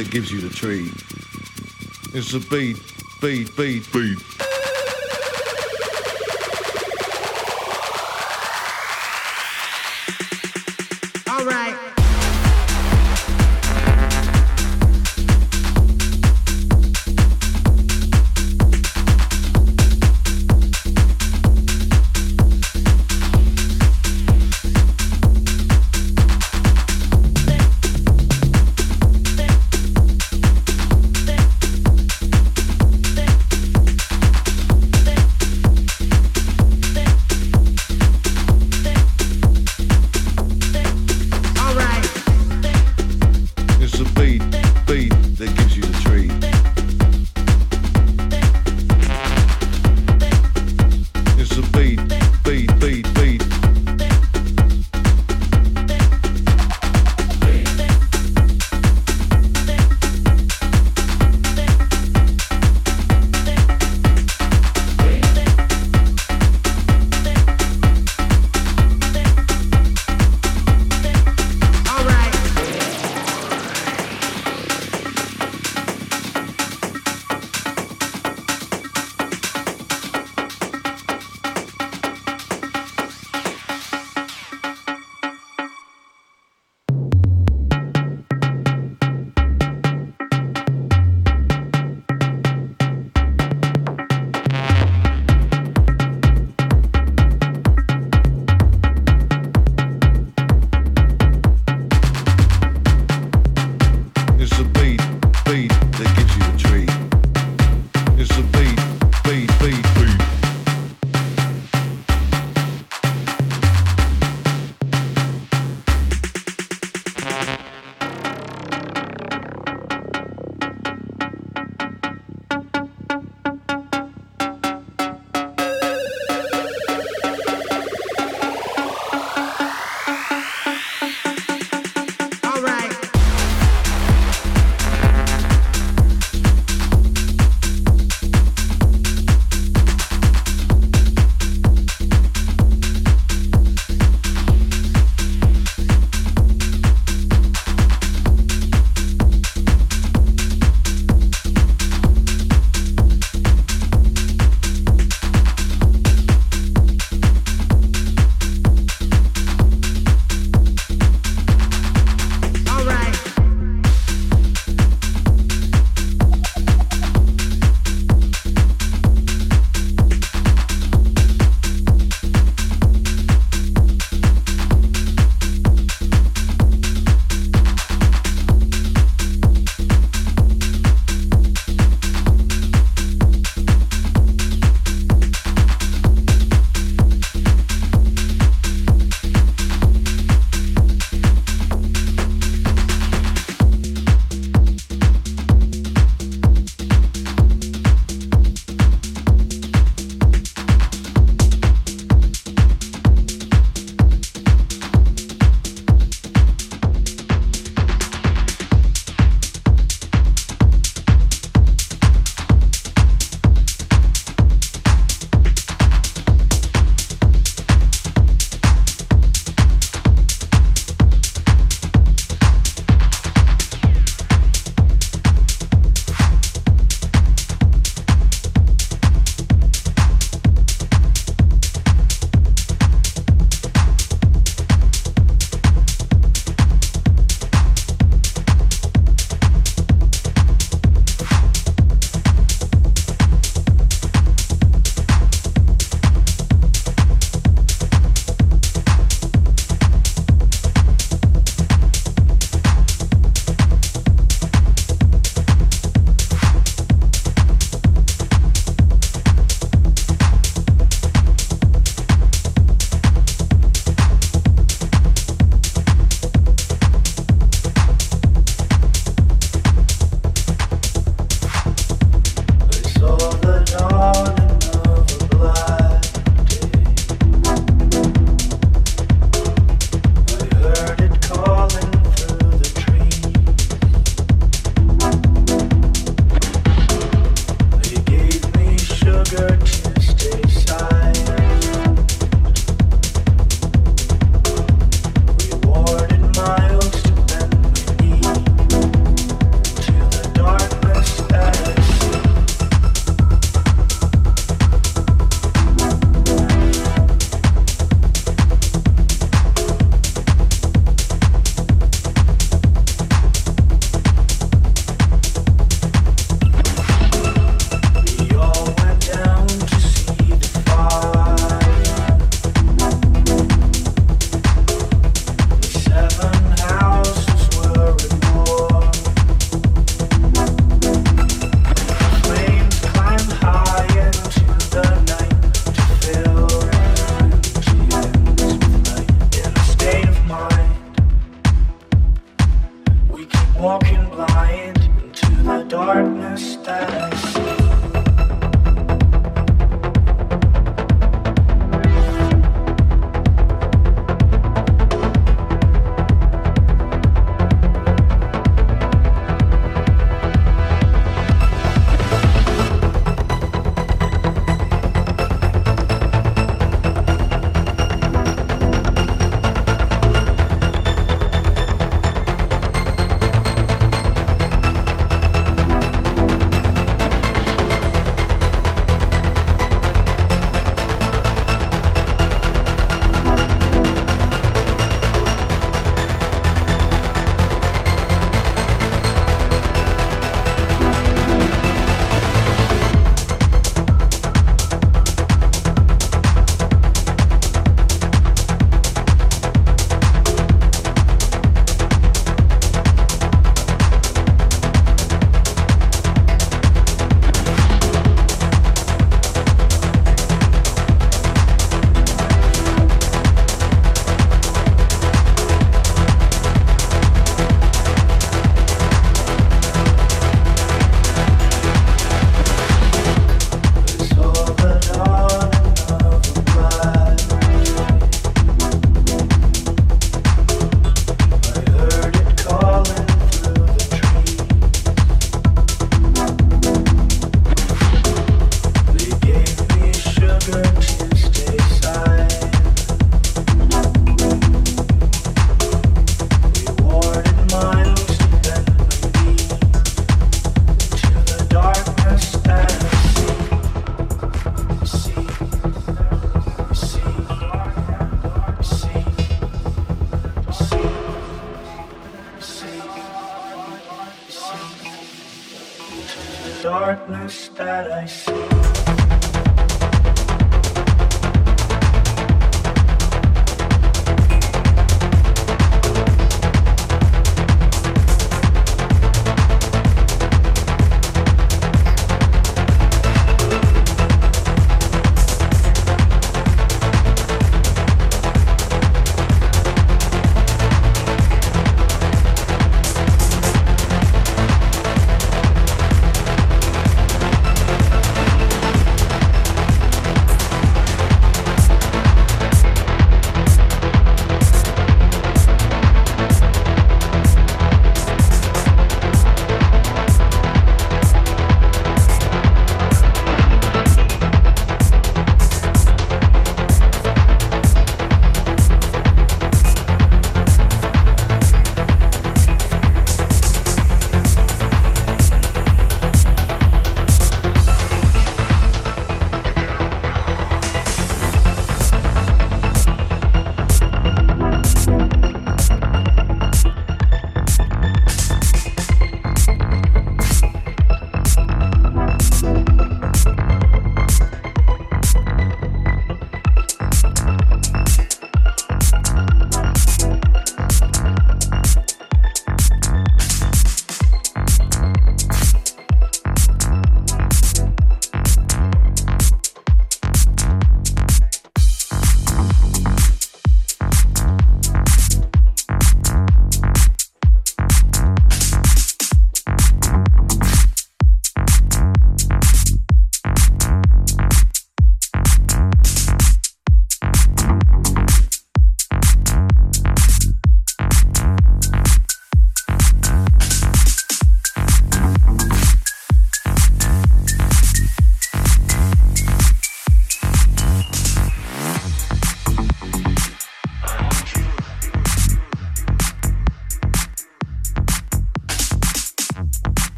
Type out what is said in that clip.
that gives you the treat. It's the beat, beat, beat, beat.